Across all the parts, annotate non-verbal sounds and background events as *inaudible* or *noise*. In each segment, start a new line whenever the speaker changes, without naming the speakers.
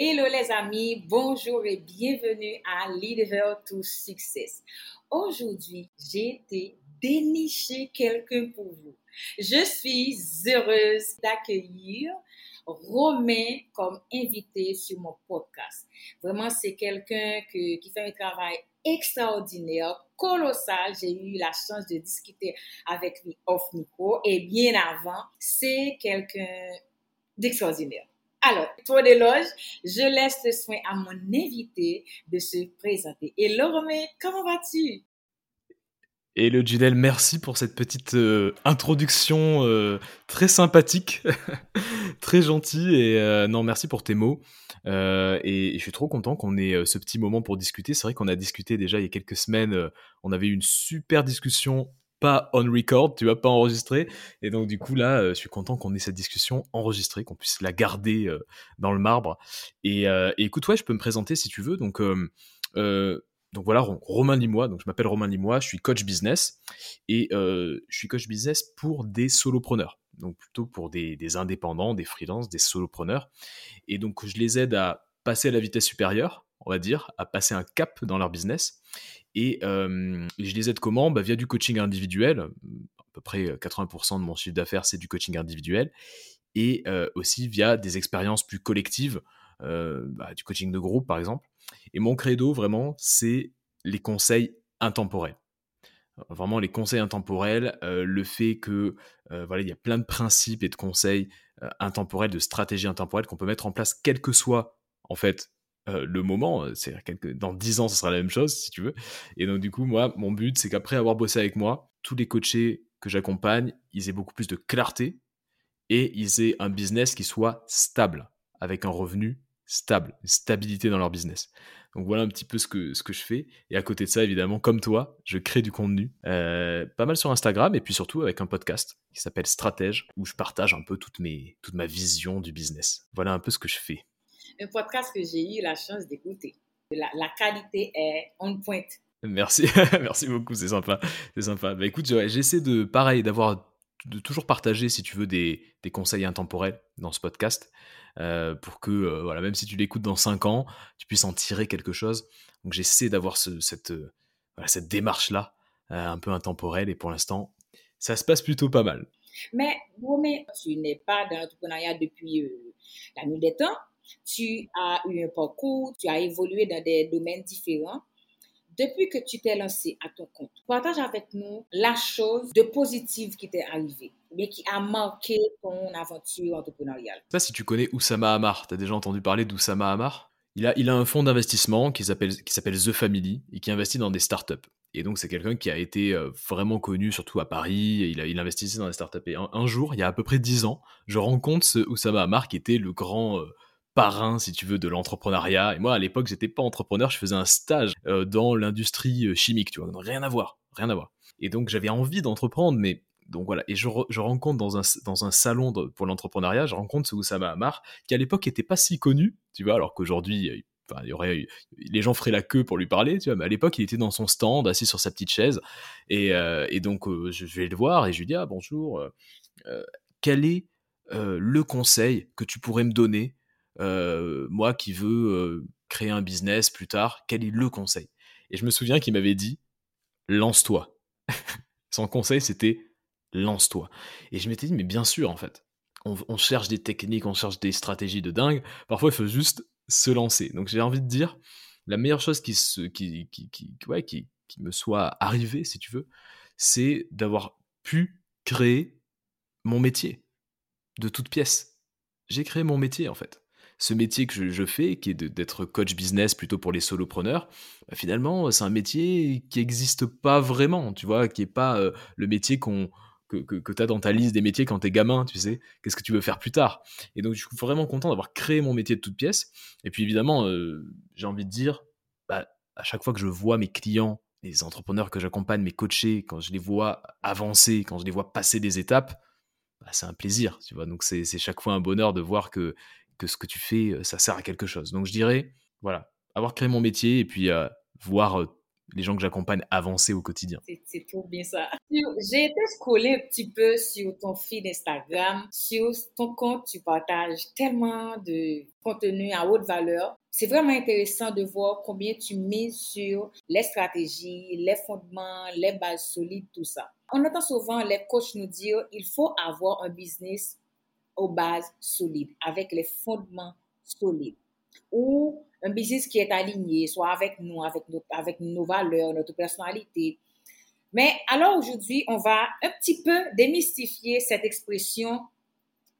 Hello les amis, bonjour et bienvenue à Leader to Success. Aujourd'hui, j'ai été dénicher quelqu'un pour vous. Je suis heureuse d'accueillir Romain comme invité sur mon podcast. Vraiment, c'est quelqu'un qui fait un travail extraordinaire, colossal. J'ai eu la chance de discuter avec lui off micro et bien avant, c'est quelqu'un d'extraordinaire. Alors, trop d'éloges, je laisse le soin à mon invité de se présenter. Hello Romain, comment vas-tu?
Hello Judel, merci pour cette petite euh, introduction euh, très sympathique, *laughs* très gentille et euh, non merci pour tes mots. Et, je suis trop content qu'on ait ce petit moment pour discuter. C'est vrai qu'on a discuté déjà il y a quelques semaines. on avait eu une super discussion pas on record, tu vas pas enregistrer. Et donc, du coup, là, euh, je suis content qu'on ait cette discussion enregistrée, qu'on puisse la garder euh, dans le marbre. Et, euh, et, écoute, ouais, je peux me présenter si tu veux. Donc, donc voilà, Romain Limois. Donc, je m'appelle Romain Limois, je suis coach business. Et je suis coach business pour des solopreneurs. Donc, plutôt pour des, des indépendants, des freelances, des solopreneurs. Et donc, je les aide à passer à la vitesse supérieure, on va dire, à passer un cap dans leur business. Et je les aide comment bah, Via du coaching individuel. À peu près 80% de mon chiffre d'affaires, c'est du coaching individuel. Et aussi via des expériences plus collectives, bah, du coaching de groupe par exemple. Et mon credo, vraiment, c'est les conseils intemporels. Vraiment, les conseils intemporels, le fait que voilà, il y a plein de principes et de conseils intemporels, de stratégies intemporelles qu'on peut mettre en place, quel que soit en fait euh, le moment. Euh, c'est dans 10 ans, ce sera la même chose, si tu veux. Et donc, du coup, moi, mon but, c'est qu'après avoir bossé avec moi, tous les coachés que j'accompagne, ils aient beaucoup plus de clarté et ils aient un business qui soit stable, avec un revenu stable, stabilité dans leur business. Donc voilà un petit peu ce que, ce que je fais. Et à côté de ça, évidemment, comme toi, je crée du contenu, euh, pas mal sur Instagram et puis surtout avec un podcast qui s'appelle Stratège, où je partage un peu toute, mes, toute ma vision du business. Voilà un peu ce que je fais
un podcast que j'ai eu la chance d'écouter. La, qualité est on point.
Merci, *laughs* merci beaucoup, c'est sympa, c'est sympa. Bah, écoute, j'essaie de, pareil, d'avoir, de toujours partager, si tu veux, des, des conseils intemporels dans ce podcast, euh, pour que, euh, voilà, même si tu l'écoutes dans 5 ans, tu puisses en tirer quelque chose. Donc j'essaie d'avoir ce, cette, euh, cette démarche-là, un peu intemporelle, et pour l'instant, ça se passe plutôt pas mal.
Mais, mais tu n'es pas dans l'entrepreneuriat depuis la nuit des temps tu as eu un parcours, tu as évolué dans des domaines différents. Depuis que tu t'es lancé à ton compte, partage avec nous la chose de positive qui t'est arrivée, mais qui a marqué ton aventure entrepreneuriale.
Je sais pas si tu connais Oussama Hamar. Tu as déjà entendu parler d'Oussama Hamar? Il a, il a un fonds d'investissement qui s'appelle The Family et qui investit dans des startups. Et donc, c'est quelqu'un qui a été euh, vraiment connu, surtout à Paris. Il, a, il investissait dans des startups. Et un, jour, il y a à peu près dix ans, je rencontre ce Oussama Hamar qui était le grand. Euh, parrain, si tu veux, de l'entrepreneuriat. Et moi, à l'époque, j'étais pas entrepreneur, je faisais un stage euh, dans l'industrie euh, chimique, tu vois. rien à voir, rien à voir. Et donc, j'avais envie d'entreprendre, mais donc voilà. Et je, rencontre dans un, dans un salon pour l'entrepreneuriat, je rencontre ce Oussama Hamar, qui à l'époque était pas si connu, tu vois, alors qu'aujourd'hui, Enfin, il y aurait, les gens feraient la queue pour lui parler, tu vois, mais à l'époque, il était dans son stand, assis sur sa petite chaise, et, euh, et donc je vais le voir et je lui dis ah bonjour, quel est le conseil que tu pourrais me donner euh, moi qui veux euh, créer un business plus tard, quel est le conseil? Et je me souviens qu'il m'avait dit, lance-toi. *laughs* Son conseil, c'était lance-toi. Et je m'étais dit, mais bien sûr, en fait. On, cherche des techniques, on cherche des stratégies de dingue. Parfois, il faut juste se lancer. Donc, j'ai envie de dire, la meilleure chose qui, se, qui, qui, qui, ouais, qui, qui me soit arrivée, si tu veux, c'est d'avoir pu créer mon métier de toute pièce. J'ai créé mon métier, en fait ce métier que je, fais, qui est d'être coach business plutôt pour les solopreneurs, bah, finalement, c'est un métier qui n'existe pas vraiment, tu vois, qui n'est pas euh, le métier qu'on que, que, tu as dans ta liste des métiers quand tu es gamin, tu sais, qu'est-ce que tu veux faire plus tard? Et donc, je suis vraiment content d'avoir créé mon métier de toute pièce. Et puis, évidemment, euh, j'ai envie de dire, bah, à chaque fois que je vois mes clients, les entrepreneurs que j'accompagne, mes coachés, quand je les vois avancer, quand je les vois passer des étapes, bah, c'est un plaisir, tu vois. Donc, c'est chaque fois un bonheur de voir que, que ce que tu fais, ça sert à quelque chose. Donc, je dirais, voilà, avoir créé mon métier et puis euh, voir les gens que j'accompagne avancer au quotidien.
C'est trop bien ça. J'ai été scroller un petit peu sur ton feed Instagram. Sur ton compte, tu partages tellement de contenu à haute valeur. C'est vraiment intéressant de voir combien tu mets sur les stratégies, les fondements, les bases solides, tout ça. On entend souvent les coachs nous dire il faut avoir un business aux bases solides, avec les fondements solides. Ou un business qui est aligné, soit avec nous, avec nos, valeurs, notre personnalité. Mais alors aujourd'hui, on va un petit peu démystifier cette expression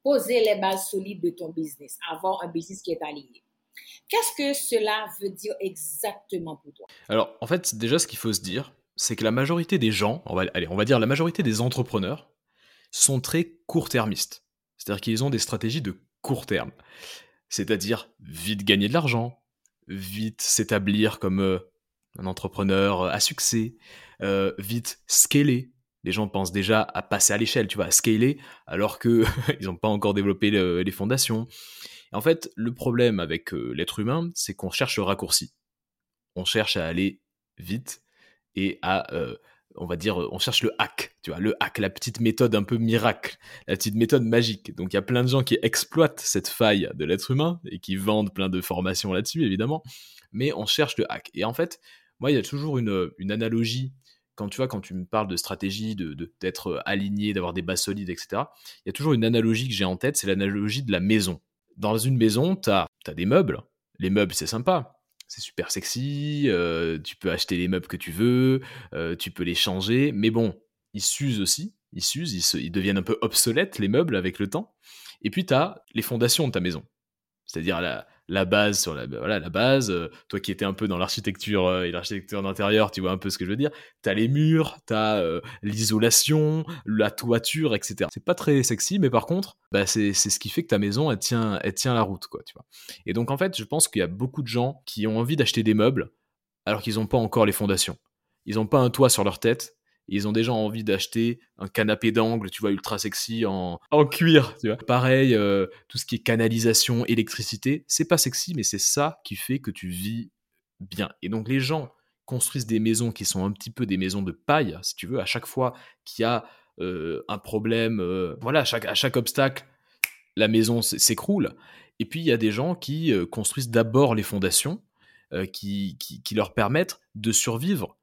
poser les bases solides de ton business, avoir un business qui est aligné. Qu'est-ce que cela veut dire exactement pour toi?
Alors, en fait, déjà, ce qu'il faut se dire, c'est que la majorité des gens, on va, allez, on va dire la majorité des entrepreneurs, sont très court-termistes. C'est-à-dire qu'ils ont des stratégies de court terme. C'est-à-dire vite gagner de l'argent, vite s'établir comme euh, un entrepreneur euh, à succès, euh, vite scaler. Les gens pensent déjà à passer à l'échelle, tu vois, à scaler, alors que *laughs* ils n'ont pas encore développé les fondations. en fait, le problème avec l'être humain, c'est qu'on cherche le raccourci. On cherche à aller vite et à on va dire, on cherche le hack, tu vois, le hack, la petite méthode un peu miracle, la petite méthode magique. Donc il y a plein de gens qui exploitent cette faille de l'être humain et qui vendent plein de formations là-dessus, évidemment, mais on cherche le hack. Et en fait, moi, il y a toujours une, analogie quand tu vois, quand tu me parles de stratégie, de d'être aligné, d'avoir des bases solides, etc., il y a toujours une analogie que j'ai en tête, c'est l'analogie de la maison. Dans une maison, tu as, des meubles. Les meubles, c'est sympa c'est super sexy, euh, tu peux acheter les meubles que tu veux, euh, tu peux les changer, mais bon, ils s'usent aussi, ils s'usent, ils, deviennent un peu obsolètes, les meubles, avec le temps. Et puis, tu as les fondations de ta maison, c'est-à-dire la, la base sur la, voilà, la base. Euh, toi qui étais un peu dans l'architecture euh, et l'architecture d'intérieur, tu vois un peu ce que je veux dire. T'as les murs, t'as euh, l'isolation, la toiture, etc. C'est pas très sexy, mais par contre, bah, c'est ce qui fait que ta maison, elle tient, elle tient la route, quoi, tu vois. Et donc, en fait, je pense qu'il y a beaucoup de gens qui ont envie d'acheter des meubles alors qu'ils n'ont pas encore les fondations. Ils n'ont pas un toit sur leur tête, ils ont déjà envie d'acheter un canapé d'angle, tu vois, ultra sexy en, en cuir, tu vois. Pareil, euh, tout ce qui est canalisation, électricité, c'est pas sexy, mais c'est ça qui fait que tu vis bien. Et donc les gens construisent des maisons qui sont un petit peu des maisons de paille, si tu veux, à chaque fois qu'il y a euh, un problème, euh, voilà, à chaque, obstacle, la maison s'écroule. Et puis il y a des gens qui construisent d'abord les fondations, qui, qui leur permettent de survivre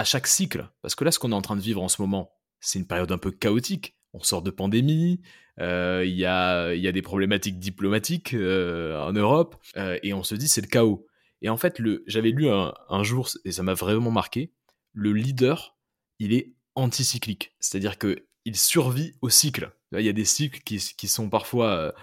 à chaque cycle. Parce que là, ce qu'on est en train de vivre en ce moment, c'est une période un peu chaotique. On sort de pandémie, euh, il y, a, y, a, des problématiques diplomatiques euh, en Europe, euh, et on se dit c'est le chaos. Et en fait, j'avais lu un, jour, et ça m'a vraiment marqué, le leader, il est anticyclique. C'est-à-dire qu'il survit au cycle. Il y a des cycles qui, qui sont parfois...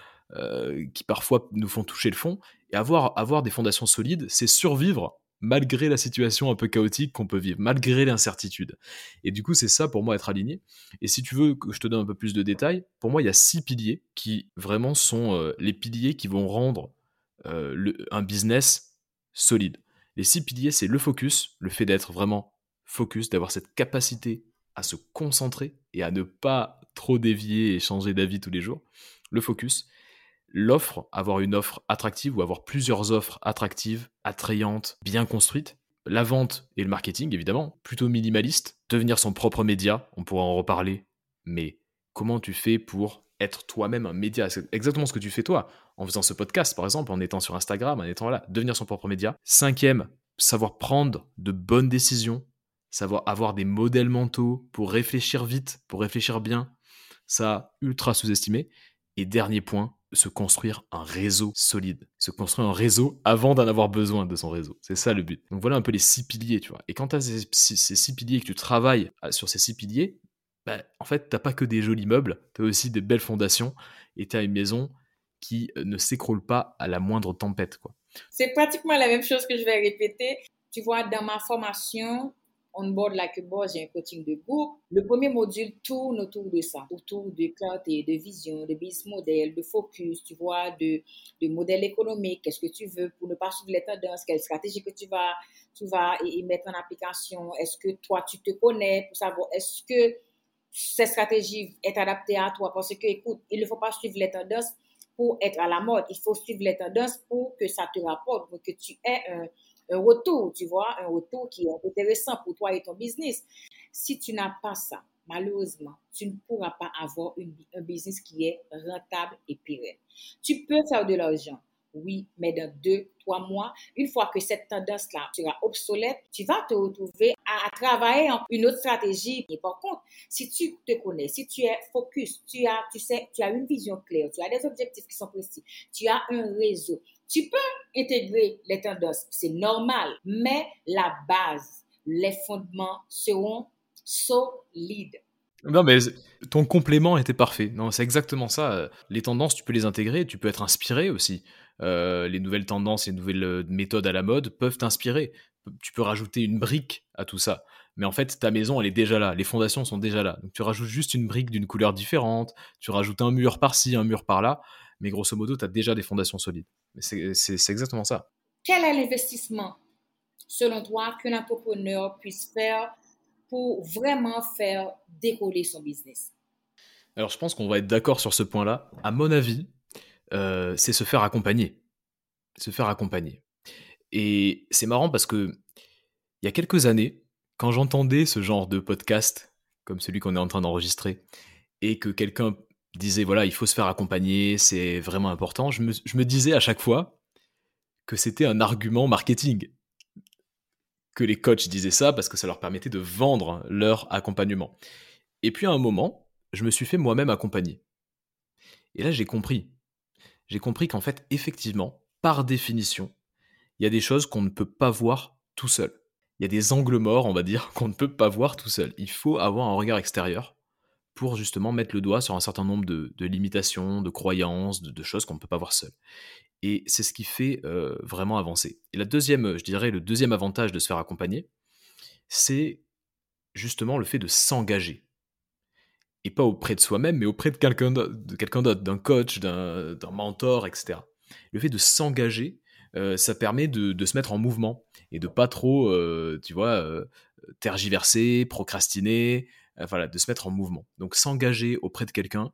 qui parfois nous font toucher le fond, et avoir, avoir des fondations solides, c'est survivre malgré la situation un peu chaotique qu'on peut vivre, malgré l'incertitude. Et du coup, c'est ça pour moi être aligné. Et si tu veux que je te donne un peu plus de détails, pour moi, il y a six piliers qui vraiment sont euh, les piliers qui vont rendre euh, un business solide. Les six piliers, c'est le focus, le fait d'être vraiment focus, d'avoir cette capacité à se concentrer et à ne pas trop dévier et changer d'avis tous les jours. Le focus, l'offre, avoir une offre attractive ou avoir plusieurs offres attractives, attrayantes, bien construites. La vente et le marketing, évidemment, plutôt minimaliste. Devenir son propre média, on pourra en reparler. Mais comment tu fais pour être toi-même un média? C'est exactement ce que tu fais toi, en faisant ce podcast, par exemple, en étant sur Instagram, en étant là, devenir son propre média. Cinquième, savoir prendre de bonnes décisions, savoir avoir des modèles mentaux pour réfléchir vite, pour réfléchir bien. Ça, ultra sous-estimé. Et dernier point, se construire un réseau solide, se construire un réseau avant d'en avoir besoin de son réseau. C'est ça le but. Donc voilà un peu les six piliers, tu vois. Et quand tu as ces, six piliers que tu travailles euh, sur ces six piliers, bah, en fait, t'as pas que des jolis meubles, tu as aussi des belles fondations et tu as une maison qui euh, ne s'écroule pas à la moindre tempête. quoi.
C'est pratiquement la même chose que je vais répéter. Tu vois, dans ma formation, on board like a boss, j'ai un coaching de groupe. Le premier module tourne autour de ça, autour de clarté, de vision, de business model, de focus, tu vois, de, de modèle économique, qu'est-ce que tu veux pour ne pas suivre les tendances, quelle stratégie que tu vas, tu vas y, mettre en application, est-ce que toi tu te connais pour savoir est-ce que cette stratégie est adaptée à toi? Parce que, écoute, il ne faut pas suivre les tendances pour être à la mode, il faut suivre les tendances pour que ça te rapporte, pour que tu aies un un retour, tu vois, un retour qui est intéressant pour toi et ton business. Si tu n'as pas ça, malheureusement, tu ne pourras pas avoir un businest qui est rentable et pérenne. Tu peux faire de l'argent, oui, mais dans deux, trois mois, une fois que cette tendance-là sera obsolète, tu vas te retrouver à, travailler en une autre stratégie. Et par contre, si tu te connais, si tu es focus, tu as, tu sais, tu as une vision claire, tu as des objectifs qui sont précis, tu as un réseau, tu peux intégrer les tendances, c'est normal, mais la base, les fondements seront solides.
Non, mais ton complément était parfait. Non, c'est exactement ça. Les tendances, tu peux les intégrer, tu peux être inspiré aussi. Euh, les nouvelles tendances, les nouvelles euh, méthodes à la mode peuvent t'inspirer. Tu peux rajouter une brique à tout ça. Mais en fait, ta maison, elle est déjà là. Les fondations sont déjà là. Donc tu rajoutes juste une brique d'une couleur différente. Tu rajoutes un mur par-ci, un mur par-là. Mais grosso modo, tu as déjà des fondations solides. C'est exactement ça.
Quel est l'investissement, selon toi, qu'un entrepreneur puisse faire pour vraiment faire décoller son business?
Alors, je pense qu'on va être d'accord sur ce point-là. À mon avis, euh, c'est se faire accompagner. Se faire accompagner. Et c'est marrant parce que il y a quelques années, quand j'entendais ce genre de podcast, comme celui qu'on est en train d'enregistrer, et que quelqu'un disait voilà, il faut se faire accompagner, c'est vraiment important, je me, je me disais à chaque fois que c'était un argument marketing. Que les coachs disaient ça parce que ça leur permettait de vendre leur accompagnement. Et puis à un moment, je me suis fait moi-même accompagner. Et là, j'ai compris j'ai compris qu'en fait, effectivement, par définition, il y a des choses qu'on ne peut pas voir tout seul. Il y a des angles morts, on va dire, *laughs* qu'on ne peut pas voir tout seul. Il faut avoir un regard extérieur pour justement mettre le doigt sur un certain nombre de, limitations, de croyances, de, choses qu'on ne peut pas voir seul. Et c'est ce qui fait euh, vraiment avancer. Et la deuxième, je dirais, le deuxième avantage de se faire accompagner, c'est justement le fait de s'engager et pas auprès de soi-même, mais auprès de quelqu'un d'autre, d'un coach, d'un mentor, etc. Le fait de s'engager, euh, ça permet de, se mettre en mouvement et de pas trop, euh, tu vois, tergiverser, procrastiner, voilà, de se mettre en mouvement. Donc s'engager auprès de quelqu'un,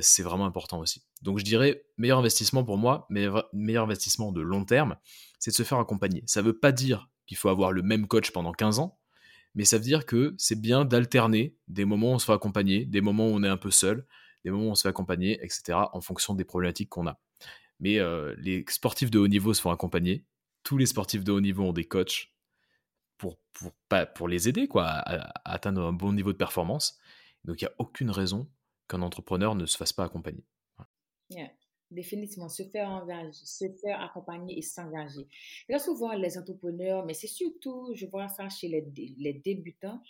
c'est vraiment important aussi. Donc je dirais, meilleur investissement pour moi, meilleur, meilleur investissement de long terme, c'est de se faire accompagner. Ça ne veut pas dire qu'il faut avoir le même coach pendant 15 ans, mais ça veut dire que c'est bien d'alterner des moments où on se fait accompagner, des moments où on est un peu seul, des moments où on se fait accompagner, etc., en fonction des problématiques qu'on a. Mais euh, les sportifs de haut niveau se font accompagner, tous les sportifs de haut niveau ont des coachs pour, pour, pour les aider quoi, à, atteindre un bon niveau de performance. Donc il n'y a aucune raison qu'un entrepreneur ne se fasse pas accompagner
définitivement se faire se faire accompagner et s'engager. Là, souvent, les entrepreneurs, mais c'est surtout, je vois ça chez les, les débutants,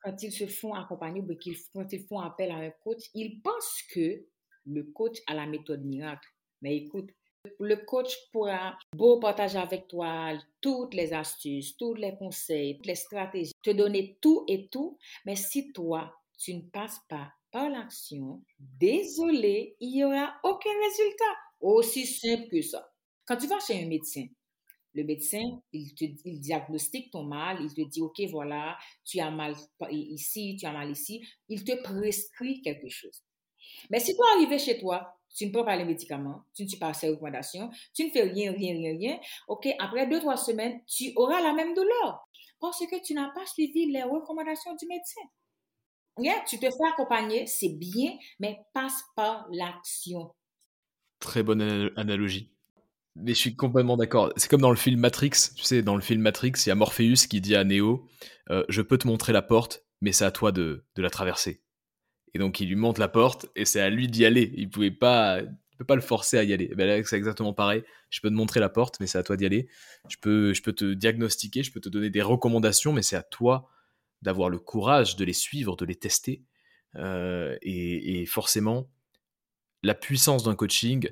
quand ils se font accompagner ou quand ils font appel à un coach, ils pensent que le coach a la méthode miracle. Mais écoute, le coach pourra beau partager avec toi toutes les astuces, tous les conseils, toutes les stratégies, te donner tout et tout, mais si toi, tu ne passes pas par l'action, désolé, il n'y aura aucun résultat. Aussi simple que ça. Quand tu vas chez un médecin, le médecin, il, il diagnostique ton mal, il te dit, OK, voilà, tu as mal ici, tu as mal ici. Il te prescrit quelque chose. Mais si toi, arrives chez toi, tu ne prends pas les médicaments, tu ne suis pas à ses recommandations, tu ne fais rien, rien, rien, rien, OK, après deux, trois semaines, tu auras la même douleur parce que tu n'as pas suivi les recommandations du médecin tu te fais accompagner, c'est bien, mais passe par l'action.
Très bonne analogie. Mais je suis complètement d'accord. C'est comme dans le film Matrix. Tu sais, dans le film Matrix, il y a Morpheus qui dit à Neo euh, Je peux te montrer la porte, mais c'est à toi de, la traverser. Et donc, il lui montre la porte et c'est à lui d'y aller. Il pouvait pas, peut pas le forcer à y aller. Ben là, c'est exactement pareil. Je peux te montrer la porte, mais c'est à toi d'y aller. Je peux, je peux te diagnostiquer, je peux te donner des recommandations, mais c'est à toi d'avoir le courage de les suivre, de les tester. Euh, et, forcément, la puissance d'un coaching,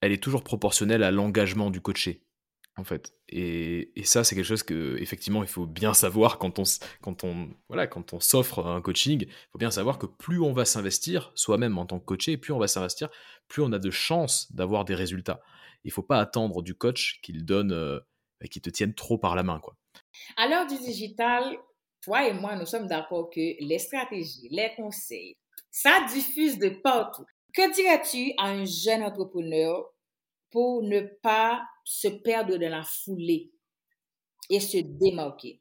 elle est toujours proportionnelle à l'engagement du coaché. En fait. Et, ça, c'est quelque chose que effectivement, il faut bien savoir quand on, quand on, voilà, quand on s'offre un coaching. Il faut bien savoir que plus on va s'investir, soi-même en tant que coaché, plus on va s'investir, plus on a de chances d'avoir des résultats. Il faut pas attendre du coach qu'il donne, euh, qu'il te tienne trop par la main, quoi.
À l'heure du digital, toi et moi, nous sommes d'accord que les stratégies, les conseils, ça diffuse de partout. Que dirais-tu à un jeune entrepreneur pour ne pas se perdre dans la foulée et se démarquer.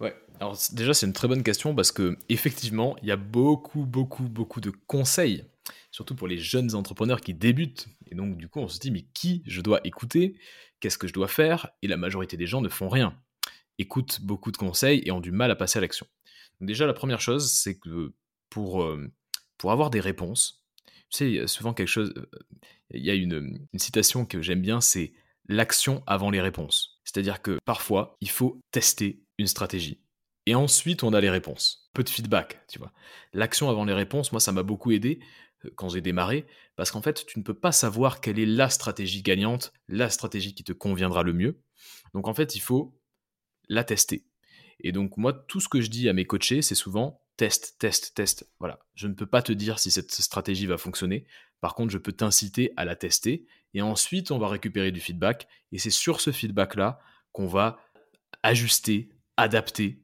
Ouais, alors déjà c'est une très bonne question parce que effectivement il y a beaucoup beaucoup beaucoup de conseils, surtout pour les jeunes entrepreneurs qui débutent. Et donc du coup on se dit mais qui je dois écouter, qu'est-ce que je dois faire? Et la majorité des gens ne font rien, écoutent beaucoup de conseils et ont du mal à passer à l'action. Déjà la première chose c'est que pour euh, pour avoir des réponses, tu sais souvent quelque chose, euh, il y a une, une citation que j'aime bien c'est l'action avant les réponses. C'est-à-dire que parfois, il faut tester une stratégie. Et ensuite, on a les réponses. Peu de feedback, tu vois. L'action avant les réponses, moi, ça m'a beaucoup aidé euh, quand j'ai démarré, parce qu'en fait, tu ne peux pas savoir quelle est la stratégie gagnante, la stratégie qui te conviendra le mieux. Donc, en fait, il faut la tester. Et donc, moi, tout ce que je dis à mes coachés, c'est souvent test, test, test. Voilà. Je ne peux pas te dire si cette stratégie va fonctionner. Par contre, je peux t'inciter à la tester et ensuite on va récupérer du feedback et c'est sur ce feedback-là qu'on va ajuster, adapter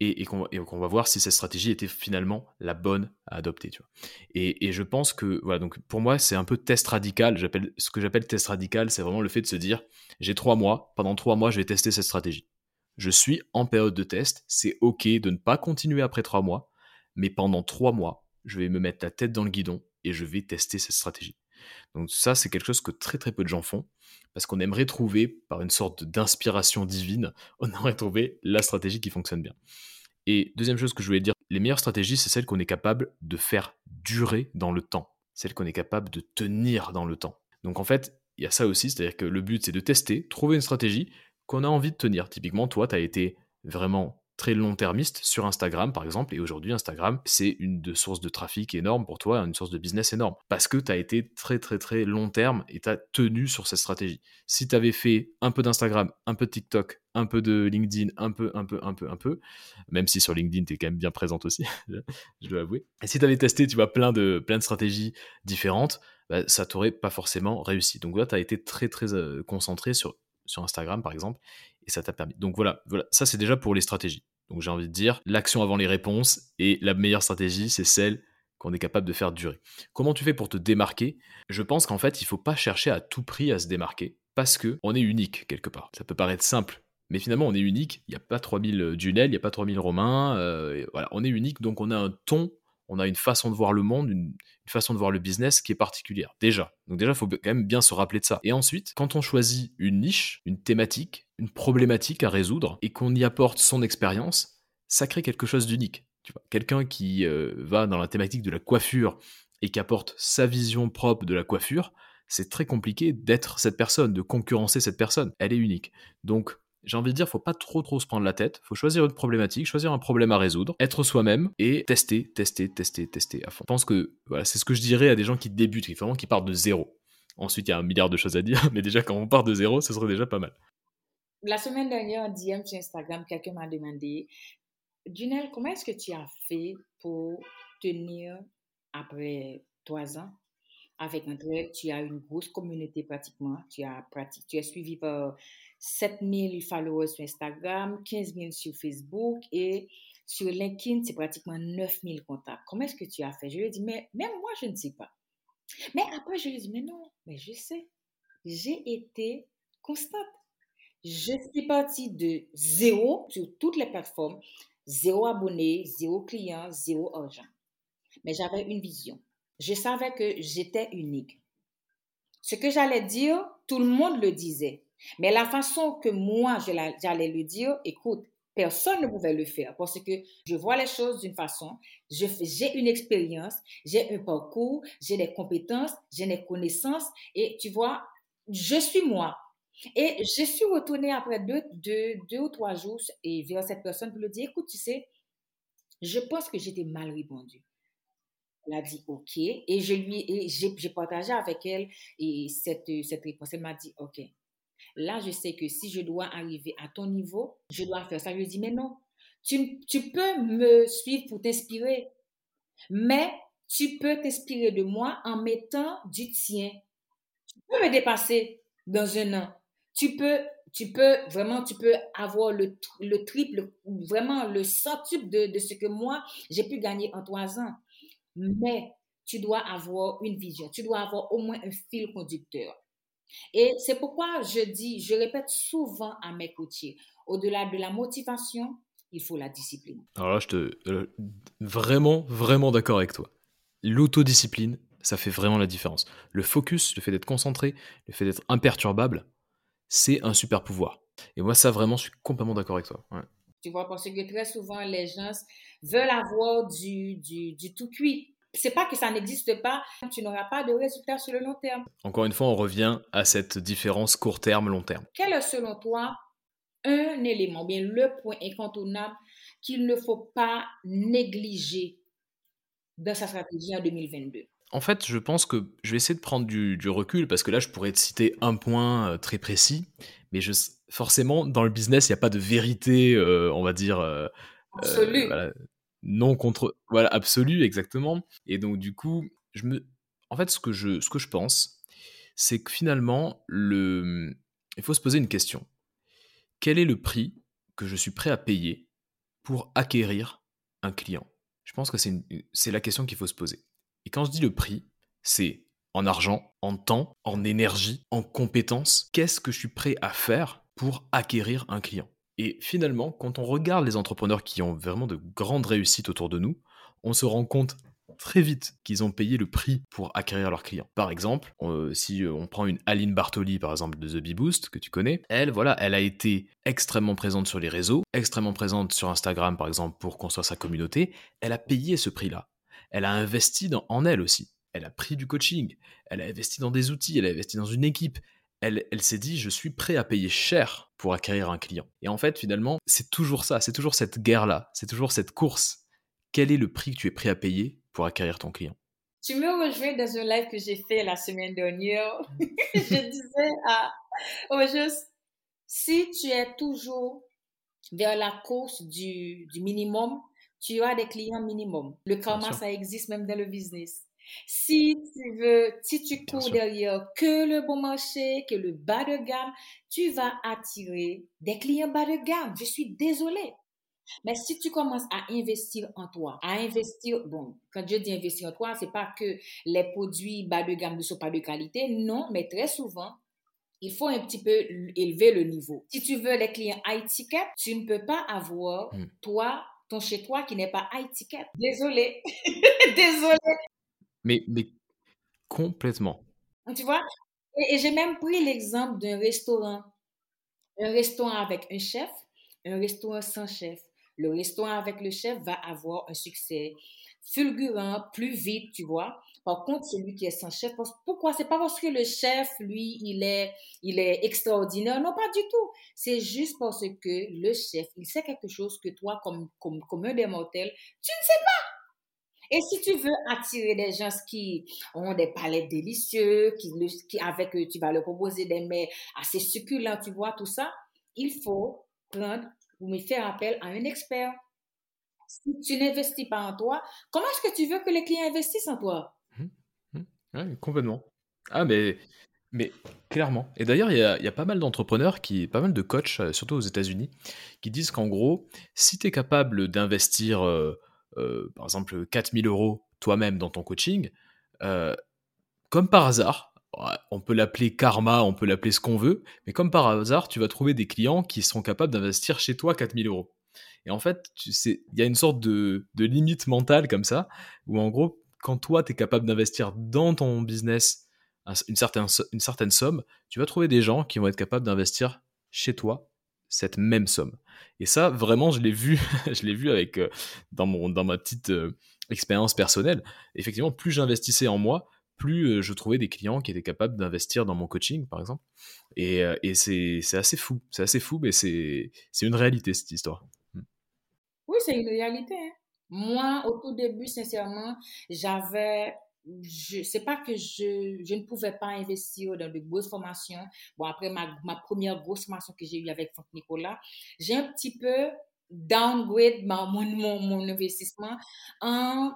et, qu'on va voir si cette stratégie était finalement la bonne à adopter. Vois. Et, je pense que, voilà, donc pour moi, c'est un peu test radical. Ce que j'appelle test radical, c'est vraiment le fait de se dire j'ai trois mois, pendant trois mois, je vais tester cette stratégie. Je suis en période de test, c'est ok de ne pas continuer après trois mois, mais pendant trois mois, je vais me mettre la tête dans le guidon et je vais tester cette stratégie. Donc ça, c'est quelque chose que très très peu de gens font, parce qu'on aimerait trouver, par une sorte d'inspiration divine, *laughs* on aimerait trouver la stratégie qui fonctionne bien. Et deuxième chose que je voulais dire, les meilleures stratégies, c'est celles qu'on est capable de faire durer dans le temps, celles qu'on est capable de tenir dans le temps. Donc en fait, il y a ça aussi, c'est-à-dire que le but, c'est de tester, trouver une stratégie qu'on a envie de tenir. Typiquement, toi, tu as été vraiment très long-termiste sur Instagram, par exemple. Et aujourd'hui, Instagram, c'est une de sources de trafic énorme pour toi, une source de business énorme. Parce que tu as été très, très, très long terme et tu as tenu sur cette stratégie. Si tu avais fait un peu d'Instagram, un peu de TikTok, un peu de LinkedIn, un peu, un peu, un peu, un peu, même si sur LinkedIn, tu es quand même bien présente aussi, *laughs* je dois avouer. Et si tu avais testé, tu vois, plein de, plein de stratégies différentes, bah, ça t'aurait pas forcément réussi. Donc là, tu as été très, très euh, concentré sur, sur Instagram, par exemple, et ça t'a permis. Donc voilà, voilà, ça c'est déjà pour les stratégies. Donc j'ai envie de dire, l'action avant les réponses, et la meilleure stratégie, c'est celle qu'on est capable de faire durer. Comment tu fais pour te démarquer? Je pense qu'en fait, il faut pas chercher à tout prix à se démarquer, parce que on est unique quelque part. Ça peut paraître simple, mais finalement on est unique. Il n'y a pas 3000 Junel, il n'y a pas 3000 Romains. Euh, voilà, on est unique, donc on a un ton on a une façon de voir le monde, une, façon de voir le business qui est particulière, déjà. Donc déjà, il faut quand même bien se rappeler de ça. Et ensuite, quand on choisit une niche, une thématique, une problématique à résoudre, et qu'on y apporte son expérience, ça crée quelque chose d'unique. Tu vois, quelqu'un qui euh, va dans la thématique de la coiffure et qui apporte sa vision propre de la coiffure, c'est très compliqué d'être cette personne, de concurrencer cette personne. Elle est unique. Donc, j'ai envie de dire, faut pas trop trop se prendre la tête. Faut choisir une problématique, choisir un problème à résoudre, être soi-même et tester, tester, tester, tester à fond. Je pense que voilà, c'est ce que je dirais à des gens qui débutent, qui vraiment qui partent de zéro. Ensuite, il y a un milliard de choses à dire, *laughs* mais déjà quand on part de zéro, ce serait déjà pas mal.
La semaine dernière, en DM sur Instagram, quelqu'un m'a demandé, Junel, comment est-ce que tu as fait pour tenir après trois ans avec un Tu as une grosse communauté pratiquement. Tu as, tu es suivi par 7000 followers sur Instagram, 15 000 sur Facebook et sur LinkedIn, c'est pratiquement 9000 contacts. Comment est-ce que tu as fait? Je lui ai dit, mais même moi, je ne sais pas. Mais après, je lui ai dit, mais non, mais je sais. J'ai été constante. Je suis partie de zéro sur toutes les plateformes, zéro abonné, zéro client, zéro argent. Mais j'avais une vision. Je savais que j'étais unique. Ce que j'allais dire, tout le monde le disait. Mais la façon que moi, j'allais lui dire, écoute, personne ne pouvait le faire parce que je vois les choses d'une façon, j'ai une expérience, j'ai un parcours, j'ai des compétences, j'ai des connaissances et tu vois, je suis moi. Et je suis retournée après deux, deux, deux ou trois jours et vers cette personne pour lui dire, écoute, tu sais, je pense que j'étais mal répondu. Elle a dit OK et je lui j'ai partagé avec elle et cette, cette réponse. Elle m'a dit OK Là, je sais que si je dois arriver à ton niveau, je dois faire ça. Je dis, mais non, tu, tu peux me suivre pour t'inspirer, mais tu peux t'inspirer de moi en mettant du tien. Tu peux me dépasser dans un an. Tu peux, tu peux vraiment, tu peux avoir le, le triple, vraiment le centuple de, de ce que moi, j'ai pu gagner en trois ans. Mais tu dois avoir une vision, tu dois avoir au moins un fil conducteur. Et c'est pourquoi je dis, je répète souvent à mes coachés, au-delà de la motivation, il faut la discipline.
Alors là, je te. Euh, vraiment, vraiment d'accord avec toi. L'autodiscipline, ça fait vraiment la différence. Le focus, le fait d'être concentré, le fait d'être imperturbable, c'est un super pouvoir. Et moi, ça, vraiment, je suis complètement d'accord avec toi.
Tu vois, parce que très souvent, les gens veulent avoir du, du, du tout cuit c'est pas que ça n'existe pas, tu n'auras pas de résultat sur le long terme.
Encore une fois, on revient à cette différence court terme, long terme.
Quel est selon toi un élément, bien le point incontournable qu'il ne faut pas négliger dans sa stratégie en 2022
en fait, je pense que je vais essayer de prendre du, recul parce que là, je pourrais te citer un point euh, très précis, mais je, forcément, dans le business, il n'y a pas de vérité, euh, on va dire, euh,
absolue
non contre voilà absolu exactement. Et donc du coup je me en fait ce que je ce que je pense c'est que finalement le il faut se poser une question. Quel est le prix que je suis prêt à payer pour acquérir un client? Je pense que c'est c'est la question qu'il faut se poser. Et quand je dis le prix c'est en argent en temps en énergie en compétences qu'est-ce que je suis prêt à faire pour acquérir un client? Et finalement, quand on regarde les entrepreneurs qui ont vraiment de grandes réussites autour de nous, on se rend compte très vite qu'ils ont payé le prix pour acquérir leurs clients. Par exemple, euh, si on prend une Aline Bartoli, par exemple, de The Bee Boost, que tu connais, elle, voilà, elle a été extrêmement présente sur les réseaux, extrêmement présente sur Instagram, par exemple, pour construire sa communauté. Elle a payé ce prix-là. Elle a investi en elle aussi. Elle a pris du coaching, elle a investi dans des outils, elle a investi dans une équipe, elle, s'est dit, je suis prêt à payer cher pour acquérir un client. Et en fait, finalement, c'est toujours ça, c'est toujours cette guerre-là, c'est toujours cette course. Quel est le prix que tu es prêt à payer pour acquérir ton client?
Tu me rejoins dans un live que j'ai fait la semaine dernière. *laughs* je disais à au juste, si tu es toujours vers la course du, du minimum, tu as des clients minimum. Le karma, ça existe même dans le business. Si tu veux, si tu cours derrière que le bon marché, que le bas de gamme, tu vas attirer des clients bas de gamme. Je suis désolée. Mais si tu commences à investir en toi, à investir, bon, quand je dis investir en toi, c'est pas que les produits bas de gamme ne sont pas de qualité, non, mais très souvent, il faut un petit peu élever le niveau. Si tu veux les clients high ticket, tu ne peux pas avoir, hmm. toi, ton chez toi qui n'est pas high ticket. Désolée. *laughs* Désolée.
Mais, mais complètement.
Tu vois? Et, j'ai même pris l'exemple d'un restaurant. Un restaurant avec un chef, un restaurant sans chef. Le restaurant avec le chef va avoir un succès fulgurant, plus vite, tu vois. Par contre, celui qui est sans chef, pourquoi? C'est pas parce que le chef, lui, il est, il est extraordinaire. Non, pas du tout. C'est juste parce que le chef, il sait quelque chose que toi, comme, comme, comme un des mortels, tu ne sais pas. Et si tu veux attirer des gens qui ont des palettes délicieux, qui, avec tu vas leur proposer des mets assez succulents, tu vois, tout ça, il faut prendre ou me faire appel à un expert. Si tu n'investis pas en toi, comment est-ce que tu veux que les clients investissent en toi?
Mmh, complètement. Ah, mais, mais clairement. Et d'ailleurs, il y a, pas mal d'entrepreneurs, qui, pas mal de coachs, euh, surtout aux États-Unis, qui disent qu'en gros, si tu es capable d'investir euh, par exemple 4000 euros toi-même dans ton coaching, euh, comme par hasard, on peut l'appeler karma, on peut l'appeler ce qu'on veut, mais comme par hasard, tu vas trouver des clients qui seront capables d'investir chez toi 4000 euros. Et en fait, il y a une sorte de, limite mentale comme ça, où en gros, quand toi, tu es capable d'investir dans ton business une certaine somme, tu vas trouver des gens qui vont être capables d'investir chez toi cette même somme. Et ça, vraiment, je l'ai vu, *laughs* je l'ai vu avec euh, dans mon dans ma petite euh, expérience personnelle. Effectivement, plus j'investissais en moi, plus euh, je trouvais des clients qui étaient capables d'investir dans mon coaching, par exemple. Et, et c'est assez fou, c'est assez fou, mais c'est une réalité cette histoire.
Oui, c'est une réalité. Hein. Moi, au tout début, sincèrement, j'avais je pas que je, je ne pouvais pas investir dans de grosses formations. Bon, après ma, ma première grosse formation que j'ai eue avec Franck Nicolas, j'ai un petit peu downgrade mon, mon, mon investissement en,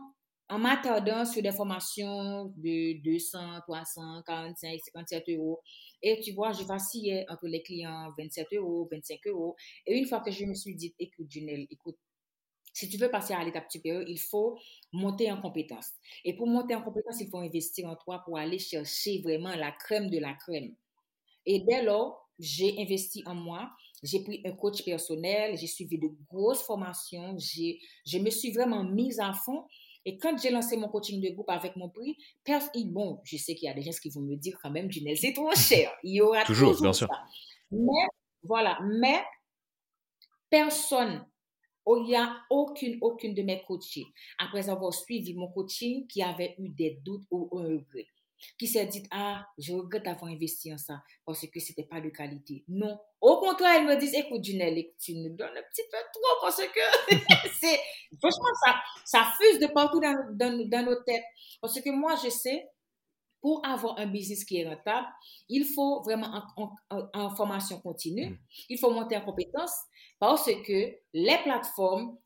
en m'attardant sur des formations de 200, 300, 45, 57 euros. Et tu vois, je vacillais entre les clients 27 euros, 25 euros. Et une fois que je me suis dit, écoute, Junel, écoute, si tu veux passer à l'étape supérieure, il faut monter en compétence. Et pour monter en compétence, il faut investir en toi pour aller chercher vraiment la crème de la crème. Et dès lors, j'ai investi en moi. J'ai pris un coach personnel, j'ai suivi de grosses formations, je me suis vraiment mise à fond. Et quand j'ai lancé mon coaching de groupe avec mon prix, bon, je sais qu'il y a des gens qui vont me dire quand même, Junel, c'est trop cher. Il y aura toujours, bien sûr. Mais, voilà, mais personne il n'y a aucune, aucune de mes coachés, après avoir suivi mon coaching, qui avait eu des doutes ou un regret. Qui s'est dit, ah, je regrette d'avoir investi en ça parce que c'était pas de qualité. Non. Au contraire, ils me disent, écoute, Junel, tu nous donnes un petit peu trop parce que *laughs* c'est, franchement, ça, ça fuse de partout dans, dans nos têtes. Parce que moi, je sais, pour avoir un business qui est rentable, il faut vraiment en, formation continue, mm. il faut monter en compétences parce que les plateformes,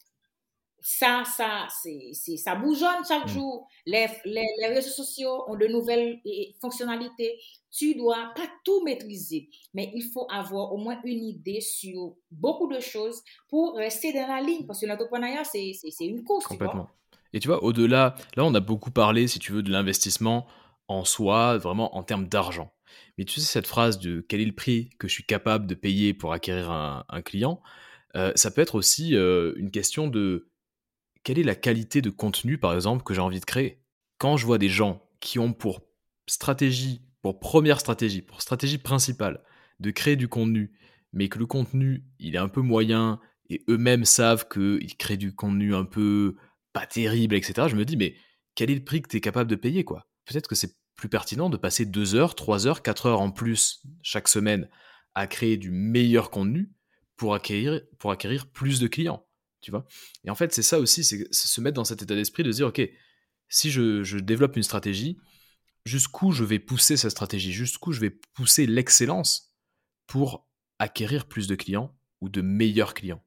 ça, ça, c'est, ça bougeonne chaque mm. jour. Les, les, les, réseaux sociaux ont de nouvelles fonctionnalités. Tu dois pas tout maîtriser, mais il faut avoir au moins une idée sur beaucoup de choses pour rester dans la ligne. Parce que l'entrepreneuriat, c'est, c'est, une course.
Complètement. Et tu vois, au-delà, là, on a beaucoup parlé, si tu veux, de l'investissement en soi, vraiment en termes d'argent. Mais tu sais, cette phrase de quel est le prix que je suis capable de payer pour acquérir un, client, euh, ça peut être aussi euh, une question de quelle est la qualité de contenu, par exemple, que j'ai envie de créer? Quand je vois des gens qui ont pour stratégie, pour première stratégie, pour stratégie principale, de créer du contenu, mais que le contenu, il est un peu moyen, et eux-mêmes savent qu'ils créent du contenu un peu pas terrible, etc., je me dis, mais quel est le prix que tu es capable de payer, quoi? Peut-être que c'est plus pertinent de passer 2 heures, 3 heures, 4 heures en plus chaque semaine à créer du meilleur contenu pour acquérir, pour acquérir plus de clients. Tu vois? Et en fait, c'est ça aussi, c'est se mettre dans cet état d'esprit de dire, OK, si je, je développe une stratégie, jusqu'où je vais pousser cette stratégie, jusqu'où je vais pousser l'excellence pour acquérir plus de clients ou de meilleurs clients.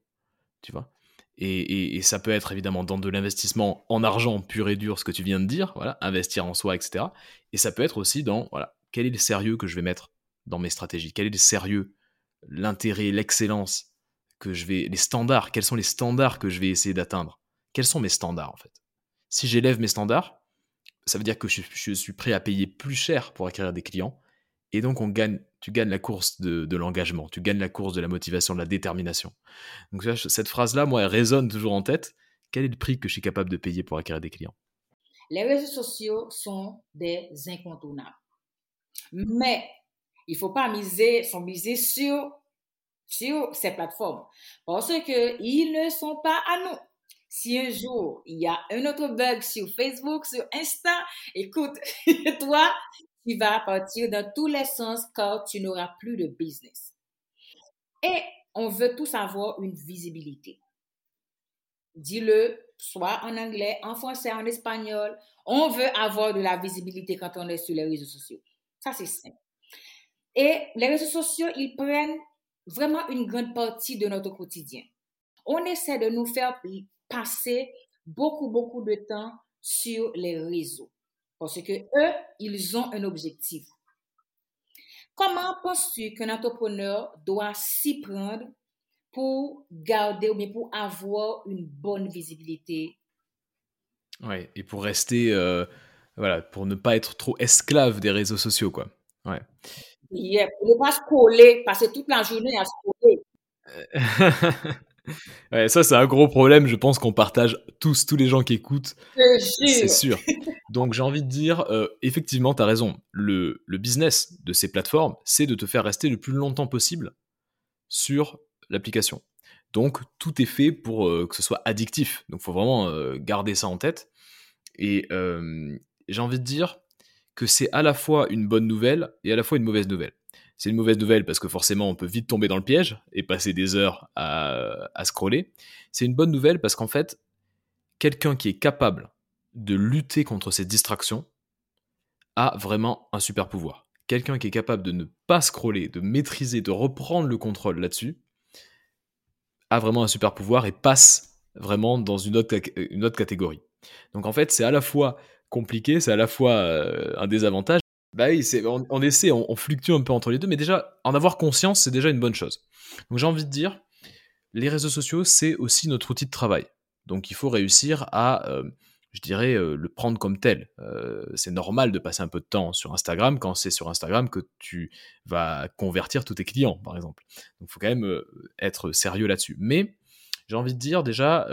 Tu vois? Et, ça peut être évidemment dans de l'investissement en argent pur et dur, ce que tu viens de dire, voilà, investir en soi, etc. Et ça peut être aussi dans, voilà, quel est le sérieux que je vais mettre dans mes stratégies? Quel est le sérieux, l'intérêt, l'excellence que je vais, les standards? Quels sont les standards que je vais essayer d'atteindre? Quels sont mes standards en fait? Si j'élève mes standards, ça veut dire que je suis prêt à payer plus cher pour acquérir des clients. Et donc on gagne tu gagnes la course de, l'engagement, tu gagnes la course de la motivation, de la détermination. Donc cette phrase-là, moi, elle résonne toujours en tête. Quel est le prix que je suis capable de payer pour acquérir des clients?
Les réseaux sociaux sont des incontournables. Mais il ne faut pas miser, miser sur ces plateformes parce qu'ils ne sont pas à nous. Si un jour il y a un autre bug sur Facebook, sur Insta, écoute, *laughs* toi, tu vas partir dans tous les sens car tu n'auras plus de business. Et on veut tous avoir une visibilité. Dis-le, soit en anglais, en français, en espagnol. On veut avoir de la visibilité quand on est sur les réseaux sociaux. Ça, c'est simple. Et les réseaux sociaux, ils prennent vraiment une grande partie de notre quotidien. On essaie de nous faire passer beaucoup, beaucoup de temps sur les réseaux. Parce que eux, ils ont un objectif. Comment penses-tu qu'un entrepreneur doit s'y prendre pour garder ou bien pour avoir une bonne visibilité?
Ouais, et pour rester, euh, voilà, pour ne pas être trop esclave des réseaux sociaux, quoi. Ouais.
Yeah, pour ne pas se coller, passer toute la journée à se coller. *laughs*
ouais, ça, c'est un gros problème. Je pense qu'on partage tous, tous les gens qui écoutent. C'est sûr. Donc, j'ai envie de dire, euh, effectivement, tu as raison. Le, le, business de ces plateformes, c'est de te faire rester le plus longtemps possible sur l'application. Donc, tout est fait pour euh, que ce soit addictif. Donc, il faut vraiment euh, garder ça en tête. Et j'ai envie de dire que c'est à la fois une bonne nouvelle et à la fois une mauvaise nouvelle. C'est une mauvaise nouvelle parce que forcément on peut vite tomber dans le piège et passer des heures à, scroller. C'est une bonne nouvelle parce qu'en fait, quelqu'un qui est capable de lutter contre ces distractions, a vraiment un super pouvoir. Quelqu'un qui est capable de ne pas scroller, de maîtriser, de reprendre le contrôle là-dessus, a vraiment un super pouvoir et passe vraiment dans une autre, une autre catégorie. Donc en fait, c'est à la fois compliqué, c'est à la fois euh, un désavantage. Bah oui, on, on, essaie, on, fluctue un peu entre les deux, mais déjà, en avoir conscience, c'est déjà une bonne chose. Donc j'ai envie de dire, les réseaux sociaux, c'est aussi notre outil de travail. Donc il faut réussir à, euh, je dirais, euh, le prendre comme tel. c'est normal de passer un peu de temps sur Instagram quand c'est sur Instagram que tu vas convertir tous tes clients, par exemple. Donc il faut quand même être sérieux là-dessus. Mais j'ai envie de dire déjà,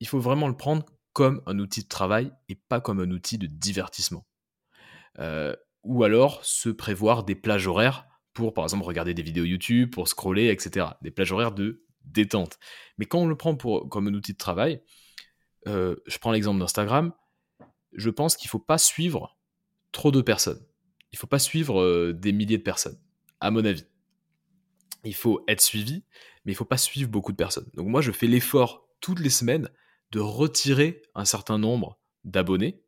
il faut vraiment le prendre comme un outil de travail et pas comme un outil de divertissement. Euh, ou alors se prévoir des plages horaires pour, par exemple, regarder des vidéos YouTube, pour scroller, etc. Des plages horaires de détente. Mais quand on le prend pour, comme un outil de travail, euh, je prends l'exemple d'Instagram, je pense qu'il ne faut pas suivre trop de personnes. Il ne faut pas suivre euh, des milliers de personnes, à mon avis. Il faut être suivi, mais il ne faut pas suivre beaucoup de personnes. Donc moi, je fais l'effort toutes les semaines de retirer un certain nombre d'abonnés.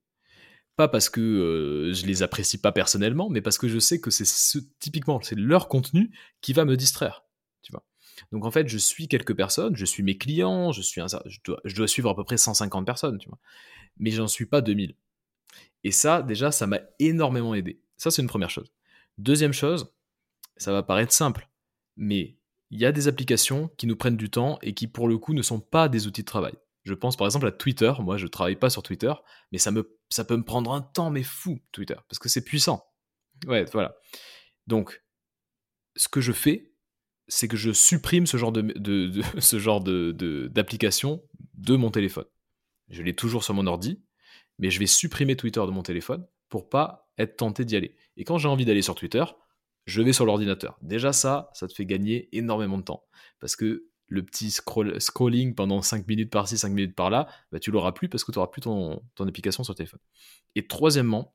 Pas parce que euh, je les apprécie pas personnellement, mais parce que je sais que c'est ce, typiquement c'est leur contenu qui va me distraire. Tu vois. Donc en fait, je suis quelques personnes, je suis mes clients, je suis je, dois, suivre à peu près 150 personnes, tu vois. Mais j'en suis pas 2000. Et ça, déjà, ça m'a énormément aidé. Ça, c'est une première chose. Deuxième chose, ça va paraître simple, mais il y a des applications qui nous prennent du temps et qui, pour le coup, ne sont pas des outils de travail. Je pense par exemple à Twitter. Moi, je travaille pas sur Twitter, mais ça, me, ça peut me prendre un temps, mais fou, Twitter, parce que c'est puissant. Ouais, voilà. Donc, ce que je fais, c'est que je supprime ce genre de, de, *laughs* ce genre de, d'application de, mon téléphone. Je l'ai toujours sur mon ordi, mais je vais supprimer Twitter de mon téléphone pour pas être tenté d'y aller. Et quand j'ai envie d'aller sur Twitter, je vais sur l'ordinateur. Déjà ça, ça te fait gagner énormément de temps. Parce que le petit scrolling pendant 5 minutes par-ci, 5 minutes par-là, bah, tu l'auras plus parce que tu n'auras plus ton, application sur téléphone. Et troisièmement,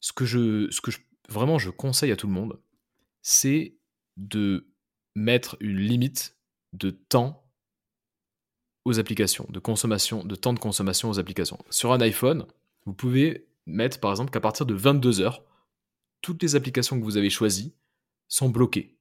ce que, je, ce que je, vraiment je conseille à tout le monde, c'est de mettre une limite de temps aux applications, de consommation, de temps de consommation aux applications. Sur un iPhone, vous pouvez mettre par exemple qu'à partir de 22 heures, toutes les applications que vous avez choisies sont bloquées.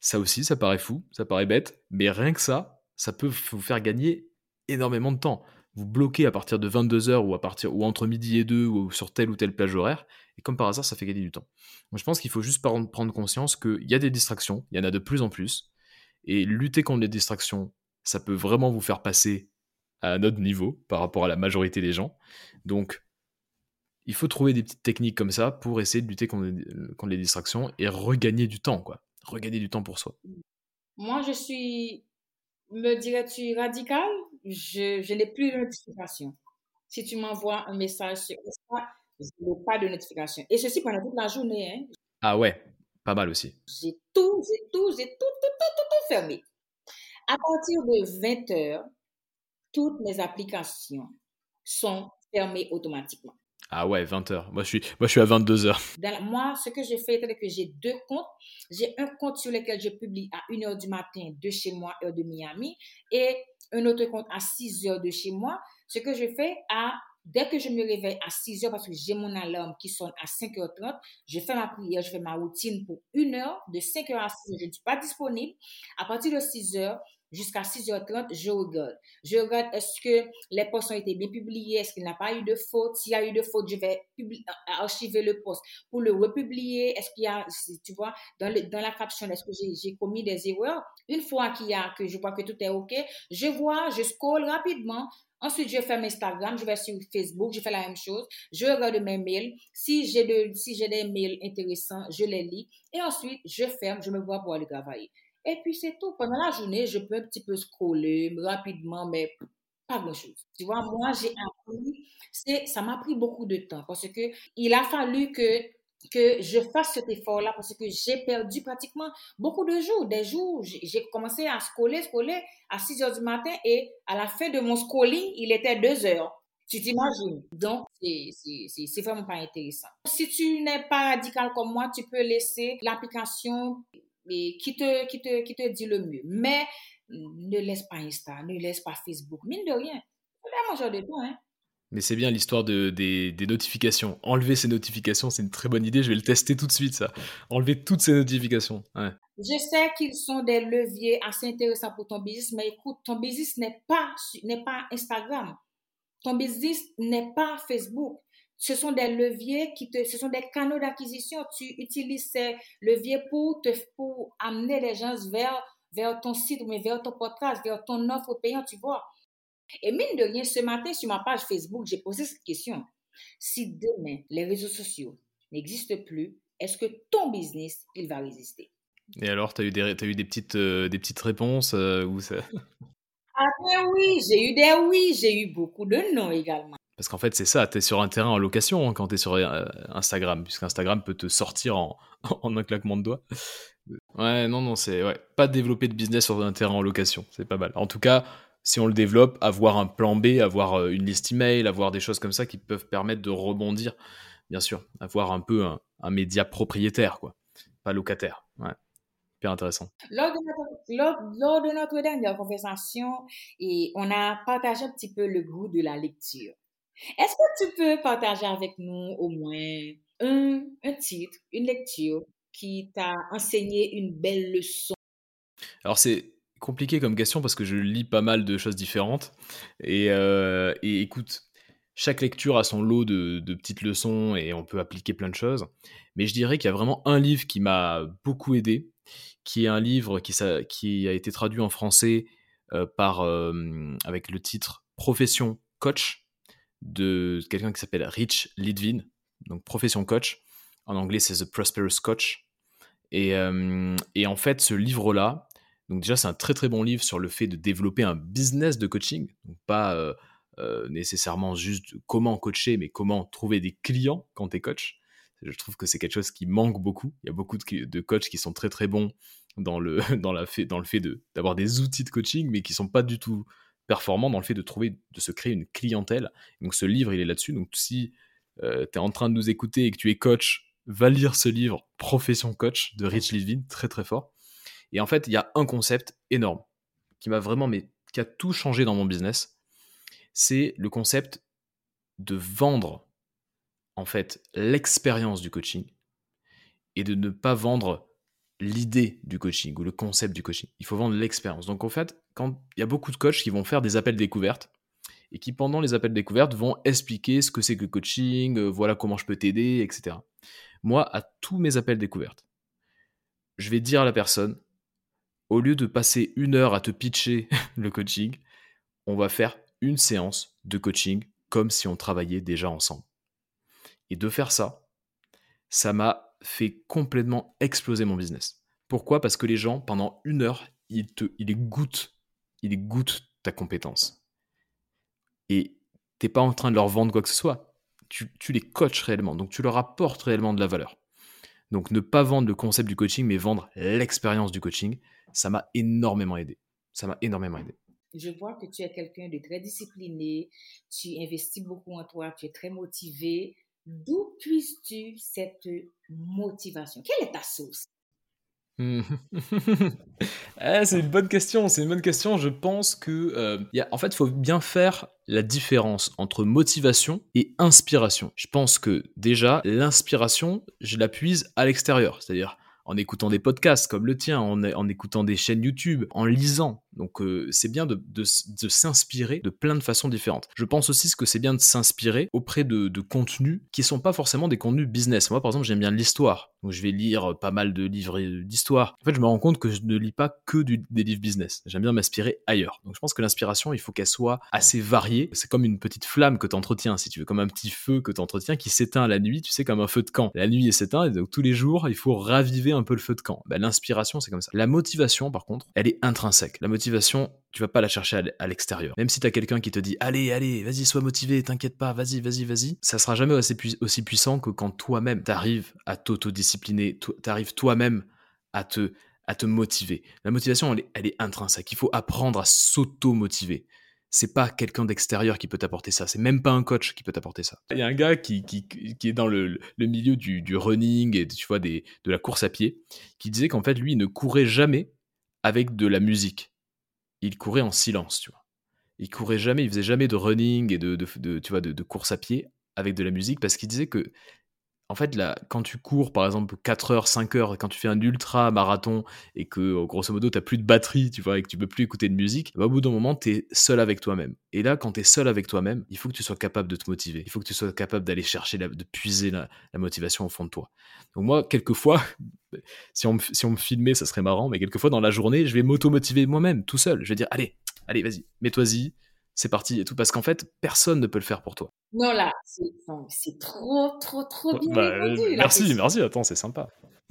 Ça aussi, ça paraît fou, ça paraît bête, mais rien que ça, ça peut vous faire gagner énormément de temps. Vous bloquez à partir de 22h ou, à partir, ou entre midi et 2 ou sur telle ou telle plage horaire, et comme par hasard, ça fait gagner du temps. je pense qu'il faut juste prendre conscience qu'il y a des distractions, il y en a de plus en plus, et lutter contre les distractions, ça peut vraiment vous faire passer à un autre niveau par rapport à la majorité des gens. Donc, il faut trouver des petites techniques comme ça pour essayer de lutter contre les distractions et regagner du temps, quoi regagner du temps pour soi
Moi, je suis, me dirais-tu radical Je, je n'ai plus de notification. Si tu m'envoies un message sur Insta, je n'ai pas de notification. Et ceci pendant toute la journée. Hein.
Ah ouais, pas mal aussi.
J'ai tout, j'ai tout, j'ai tout, tout, tout, tout, tout fermé. À partir de 20 heures, toutes mes applications sont fermées automatiquement.
Ah ouais, 20h. Moi, je suis, moi, je suis à 22h. *laughs*
moi, ce que j'ai fait, c'est que j'ai deux comptes. J'ai un compte sur lequel je publie à 1h du matin de chez moi, heure de Miami, et un autre compte à 6h de chez moi. Ce que je fais Dès que je me réveille à 6 h parce que j'ai mon alarme qui sonne à 5h30, je fais ma prière, je fais ma routine pour une heure. De 5h à 6 h je ne suis pas disponible. À partir de 6 h jusqu'à 6h30, je regarde. Je regarde est-ce que les posts ont été bien publiés, est-ce qu'il n'y a pas eu de faute? S'il y a eu de faute, je vais archiver le post pour le republier. Est-ce qu'il y a, tu vois, dans, le, dans la caption, est-ce que j'ai commis des erreurs? Une fois qu'il y a, que je vois que tout est OK, je vois, je scroll rapidement. Ensuite, je fais Instagram, je vais sur Facebook, je fais la même chose. Je regarde mes mails. Si j'ai de, si j'ai des mails intéressants, je les lis. Et ensuite, je ferme, je me vois pour aller travailler. Et puis c'est tout. Pendant la journée, je peux un petit peu scroller rapidement, mais pas grand-chose. Tu vois, moi, j'ai appris, ça m'a pris beaucoup de temps parce que il a fallu que que je fasse cet effort-là parce que j'ai perdu pratiquement beaucoup de jours. Des jours, j'ai commencé à scroller, scroller à 6 heures du matin et à la fin de mon scrolling, il était 2 heures. Tu t'imagines? Donc, c'est vraiment pas intéressant. Si tu n'es pas radical comme moi, tu peux laisser l'application qui te, qui, te, qui te dit le mieux. Mais ne laisse pas Insta, ne laisse pas Facebook, mine de rien. C'est un de temps, hein.
Mais c'est bien l'histoire de, des, des, notifications. Enlever ces notifications, c'est une très bonne idée. Je vais le tester tout de suite, ça. Enlever toutes ces notifications. Ouais.
Je sais qu'ils sont des leviers assez intéressants pour ton business, mais écoute, ton business n'est pas, n'est pas Instagram. Ton business n'est pas Facebook. Ce sont des leviers qui te, ce sont des canaux d'acquisition. Tu utilises ces leviers pour te, pour amener les gens vers, vers ton site, mais vers ton podcast, vers ton offre payante, tu vois. Et mine de rien, ce matin, sur ma page Facebook, j'ai posé cette question. Si demain, les réseaux sociaux n'existent plus, est-ce que ton business, il va résister?
Et alors, tu as eu des, as eu des, petites, euh, des petites réponses euh, ça...
Ah ben oui, j'ai eu des oui, j'ai eu beaucoup de non également.
Parce qu'en fait, c'est ça, tu es sur un terrain en location hein, quand tu es sur euh, Instagram, puisqu'Instagram peut te sortir en, *laughs* en, un claquement de doigts. Ouais, non, non, c'est pas développer de business sur un terrain en location, c'est pas mal. En tout cas, si on le développe, avoir un plan B, avoir euh, une liste email, avoir des choses comme ça qui peuvent permettre de rebondir, bien sûr, avoir un peu un, média propriétaire, quoi, pas locataire. Ouais. Intéressant.
Lors de, notre, lors, de notre dernière conversation, et on a partagé un petit peu le goût de la lecture. Est-ce que tu peux partager avec nous au moins un, un titre, une lecture qui t'a enseigné une belle leçon?
Alors c'est compliqué comme question parce que je lis pas mal de choses différentes. Et, euh, écoute, chaque lecture a son lot de, petites leçons et on peut appliquer plein de choses. Mais je dirais qu'il y a vraiment un livre qui m'a beaucoup aidé, qui est un livre qui, qui a été traduit en français euh, par, euh, avec le titre Profession coach de quelqu'un qui s'appelle Rich Lidvin. Donc Profession coach. En anglais, c'est The Prosperous Coach. Et, et en fait, ce livre-là, donc déjà, c'est un très très bon livre sur le fait de développer un business de coaching, donc pas euh, euh, nécessairement juste comment coacher, mais comment trouver des clients quand tu es coach. Je trouve que c'est quelque chose qui manque beaucoup. Il y a beaucoup de, coachs qui sont très très bons dans le, *laughs* dans la fait, dans le fait d'avoir des outils de coaching, mais qui sont pas du tout performants dans le fait de trouver, de se créer une clientèle. Donc ce livre, il est là-dessus. Donc si euh, tu es en train de nous écouter et que tu es coach, va lire ce livre, Profession Coach de Rich Levin, très très fort. Et en fait, il y a un concept énorme qui m'a vraiment, mais qui a tout changé dans mon business. C'est le concept de vendre, en fait, l'expérience du coaching et de ne pas vendre l'idée du coaching ou le concept du coaching. Il faut vendre l'expérience. Donc en fait, quand il y a beaucoup de coachs qui vont faire des appels découvertes et qui pendant les appels découvertes vont expliquer ce que c'est que le coaching, euh, voilà comment je peux t'aider, etc. Moi, à tous mes appels découvertes, je vais dire à la personne, au lieu de passer une heure à te pitcher *laughs* le coaching, on va faire une séance de coaching comme si on travaillait déjà ensemble. Et de faire ça, ça m'a fait complètement exploser mon business. Pourquoi? Parce que les gens, pendant une heure, ils, te, ils goûtent, ils goûtent ta compétence. Et t'es pas en train de leur vendre quoi que ce soit. Tu, tu les coaches réellement, donc tu leur apportes réellement de la valeur. Donc ne pas vendre le concept du coaching, mais vendre l'expérience du coaching ça m'a énormément aidé. Ça m'a énormément aidé.
Je vois que tu es quelqu'un de très discipliné, tu investis beaucoup en toi, tu es très motivé. D'où puisses-tu cette motivation? Quelle est ta source? *laughs*
Eh, c'est une bonne question, c'est une bonne question. Je pense que, euh, en fait, il faut bien faire la différence entre motivation et inspiration. Je pense que déjà, l'inspiration, je la puise à l'extérieur, c'est-à-dire en écoutant des podcasts comme le tien, en, en écoutant des chaînes YouTube, en lisant. Donc euh, c'est bien de, s'inspirer de plein de façons différentes. Je pense aussi que c'est bien de s'inspirer auprès de, contenus qui sont pas forcément des contenus business. Moi par exemple j'aime bien l'histoire, donc je vais lire pas mal de livres d'histoire. En fait je me rends compte que je ne lis pas que des livres business. J'aime bien m'inspirer ailleurs. Donc je pense que l'inspiration il faut qu'elle soit assez variée. C'est comme une petite flamme que tu entretiens si tu veux, comme un petit feu que tu entretiens qui s'éteint la nuit, tu sais comme un feu de camp. La nuit s'éteint et donc tous les jours il faut raviver un peu le feu de camp. Ben, l'inspiration c'est comme ça. La motivation par contre elle est intrinsèque. Motivation, tu vas pas la chercher à l'extérieur. Même si tu as quelqu'un qui te dit allez, allez, vas-y, sois motivé, t'inquiète pas, vas-y, vas-y, vas-y, ça sera jamais aussi, puissant que quand toi-même t'arrives à t'autodiscipliner, t'arrives toi-même à te, à te motiver. La motivation, elle est, elle est intrinsèque. Il faut apprendre à s'auto-motiver. C'est pas quelqu'un d'extérieur qui peut t'apporter ça. C'est même pas un coach qui peut t'apporter ça. Il y a un gars qui, qui, qui est dans le, le milieu du, du, running et tu vois des, de la course à pied, qui disait qu'en fait lui il ne courait jamais avec de la musique il courait en silence, tu vois. il courait jamais, il faisait jamais de running et de, tu de course à pied avec de la musique parce qu'il disait que en fait, là, quand tu cours, par exemple, 4 heures, 5 heures, quand tu fais un ultra marathon et que, oh, grosso modo, tu n'as plus de batterie, tu vois, et que tu peux plus écouter de musique, bah, au bout d'un moment, tu es seul avec toi-même. Et là, quand tu es seul avec toi-même, il faut que tu sois capable de te motiver. Il faut que tu sois capable d'aller chercher, de puiser la, motivation au fond de toi. Donc, moi, quelquefois, *laughs* si on, si on me filmait, ça serait marrant, mais quelquefois, dans la journée, je vais m'auto-motiver moi-même, tout seul. Je vais dire, allez, allez, vas-y, mets-toi-y, c'est parti et tout. Parce qu'en fait, personne ne peut le faire pour toi.
Non, là, c'est trop, trop, trop bien
bah, Merci, merci, attends, c'est sympa. *laughs*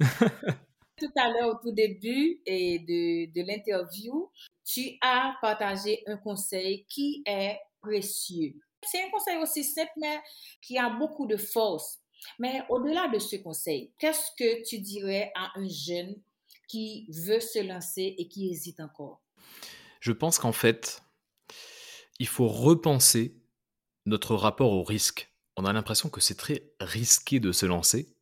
tout à l'heure, au tout début et de, de l'interview, tu as partagé un conseil qui est précieux. C'est un conseil aussi simple, mais qui a beaucoup de force. Mais au-delà de ce conseil, qu'est-ce que tu dirais à un jeune qui veut se lancer et qui hésite encore?
Je pense qu'en fait, il faut repenser notre rapport au risque. On a l'impression que c'est très risqué de se lancer,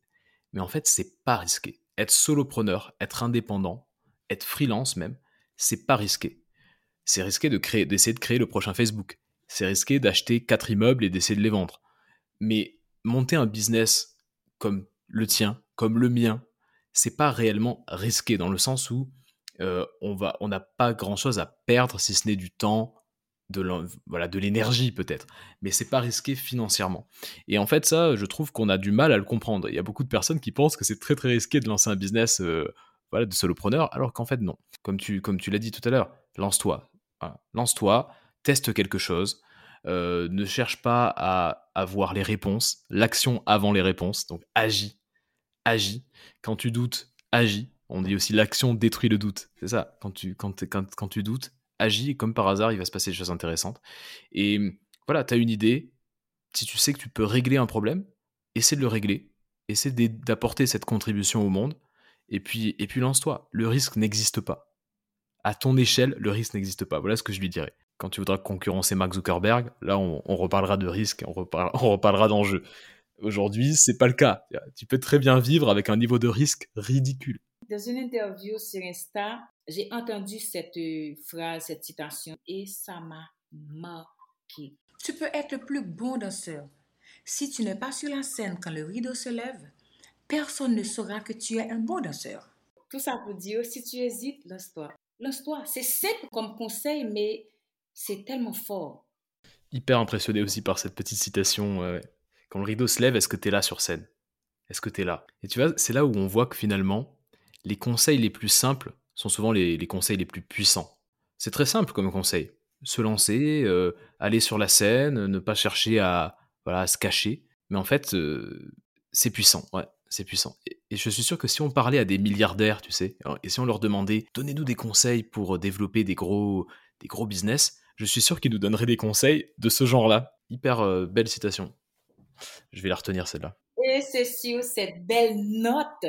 mais en fait, c'est pas risqué. Être solopreneur, être indépendant, être freelance même, c'est pas risqué. C'est risqué de créer, d'essayer de créer le prochain Facebook. C'est risqué d'acheter quatre immeubles et d'essayer de les vendre. Mais monter un business comme le tien, comme le mien, c'est pas réellement risqué dans le sens où euh, on va, on n'a pas grand chose à perdre si ce n'est du temps, de voilà de l'énergie peut-être. Mais c'est pas risqué financièrement. Et en fait ça je trouve qu'on a du mal à le comprendre. Il y a beaucoup de personnes qui pensent que c'est très très risqué de lancer un business euh, voilà de solopreneur alors qu'en fait non. Comme tu comme tu l'as dit tout à l'heure lance-toi. Lance-toi teste quelque chose euh, ne cherche pas à avoir les réponses l'action avant les réponses. Donc agis. Agis. Quand tu doutes agis. On dit aussi l'action détruit le doute. C'est ça. Quand tu quand, quand, quand tu doutes agis et comme par hasard, il va se passer des choses intéressantes. Et voilà, tu as une idée, si tu sais que tu peux régler un problème, essaie de le régler, essaie d'apporter cette contribution au monde, et puis, et puis lance-toi. Le risque n'existe pas. À ton échelle, le risque n'existe pas. Voilà ce que je lui dirais. Quand tu voudras concurrencer Mark Zuckerberg, là, on, reparlera de risque, on, reparlera, on reparlera d'enjeux. Aujourd'hui, c'est pas le cas. Tu peux très bien vivre avec un niveau de risque ridicule.
Dans une interview sur Insta, j'ai entendu cette euh, phrase, cette citation, et ça m'a marqué. Tu peux être le plus bon danseur. Si tu n'es pas sur la scène quand le rideau se lève, personne ne saura que tu es un bon danseur. Tout ça pour dire, si tu hésites, lance-toi. Lance-toi. C'est simple comme conseil, mais c'est tellement fort.
Hyper impressionné aussi par cette petite citation. quand le rideau se lève, est-ce que tu es là sur scène? Est-ce que tu es là? Et tu vois, c'est là où on voit que finalement, les conseils les plus simples sont souvent les, conseils les plus puissants. C'est très simple comme conseil. Se lancer, euh, aller sur la scène, ne pas chercher à, voilà, se cacher. Mais en fait, euh, c'est puissant, ouais, c'est puissant. Et, je suis sûr que si on parlait à des milliardaires, tu sais, et si on leur demandait, donnez-nous des conseils pour développer des gros, des gros business, je suis sûr qu'ils nous donneraient des conseils de ce genre-là. Hyper euh, belle citation. Je vais la retenir celle-là.
Et sur cette belle note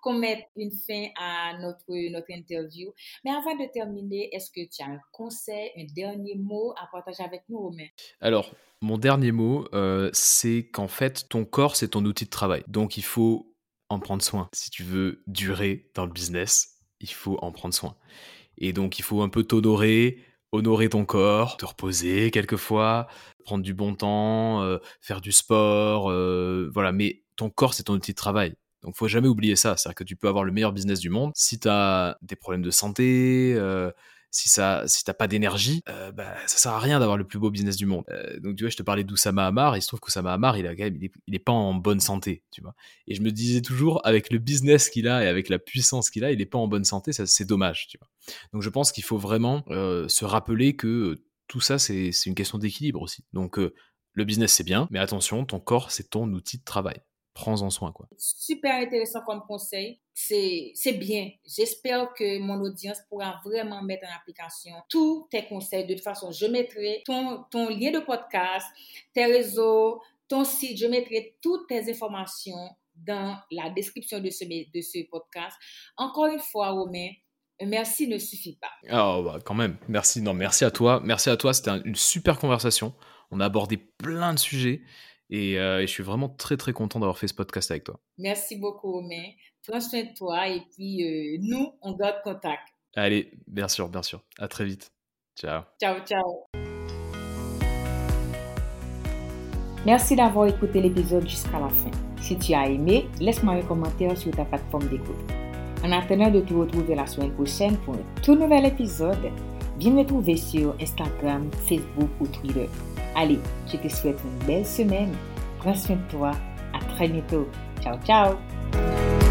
qu'on mette une fin à notre, notre interview. Mais avant de terminer, est-ce que tu as un conseil, un dernier mot à partager avec nous, Romain?
Alors, mon dernier mot, euh, c'est qu'en fait, ton corps, c'est ton outil de travail. Donc, il faut en prendre soin. Si tu veux durer dans le business, il faut en prendre soin. Et donc, il faut un peu t'honorer, honorer ton corps, te reposer quelquefois, prendre du bon temps, euh, faire du sport, euh, voilà. Mais ton corps, c'est ton outil de travail. Donc faut jamais oublier ça, c'est-à-dire que tu peux avoir le meilleur business du monde si tu as des problèmes de santé, euh, si ça si t'as pas d'énergie, euh, bah, ça sert à rien d'avoir le plus beau business du monde. Euh, donc tu vois, je te parlais d'Oussama Hamar, il se trouve qu'Oussama Hamar, il a quand même, il est, pas en bonne santé, tu vois. Et je me disais toujours avec le business qu'il a et avec la puissance qu'il a, il est pas en bonne santé, c'est dommage, tu vois. Donc je pense qu'il faut vraiment se rappeler que tout ça c'est une question d'équilibre aussi. Donc le business c'est bien, mais attention, ton corps c'est ton outil de travail prends-en soin. Quoi.
Super intéressant comme conseil. C'est bien. J'espère que mon audience pourra vraiment mettre en application tous tes conseils. De toute façon, je mettrai ton, ton lien de podcast, tes réseaux, ton site. Je mettrai toutes tes informations dans la description de ce, de ce podcast. Encore une fois, Romain, merci ne suffit pas.
Oh, bah, quand même. Merci. Non, merci à toi. Merci à toi. C'était une super conversation. On a abordé plein de sujets. Euh, et, je suis vraiment très, très content d'avoir fait ce podcast avec toi.
Merci beaucoup, Romain. Prends soin de toi et puis euh, nous, on garde contact.
Allez, bien sûr, bien sûr. À très vite. Ciao.
Ciao, ciao. Merci d'avoir écouté l'épisode jusqu'à la fin. Si tu as aimé, laisse-moi un commentaire sur ta plateforme d'écoute. En attendant de te retrouver la semaine prochaine pour un tout nouvel épisode, viens me trouver sur Instagram, Facebook ou Twitter. Allez, je te souhaite une belle semaine. Prends soin de toi. À très bientôt. Ciao, ciao.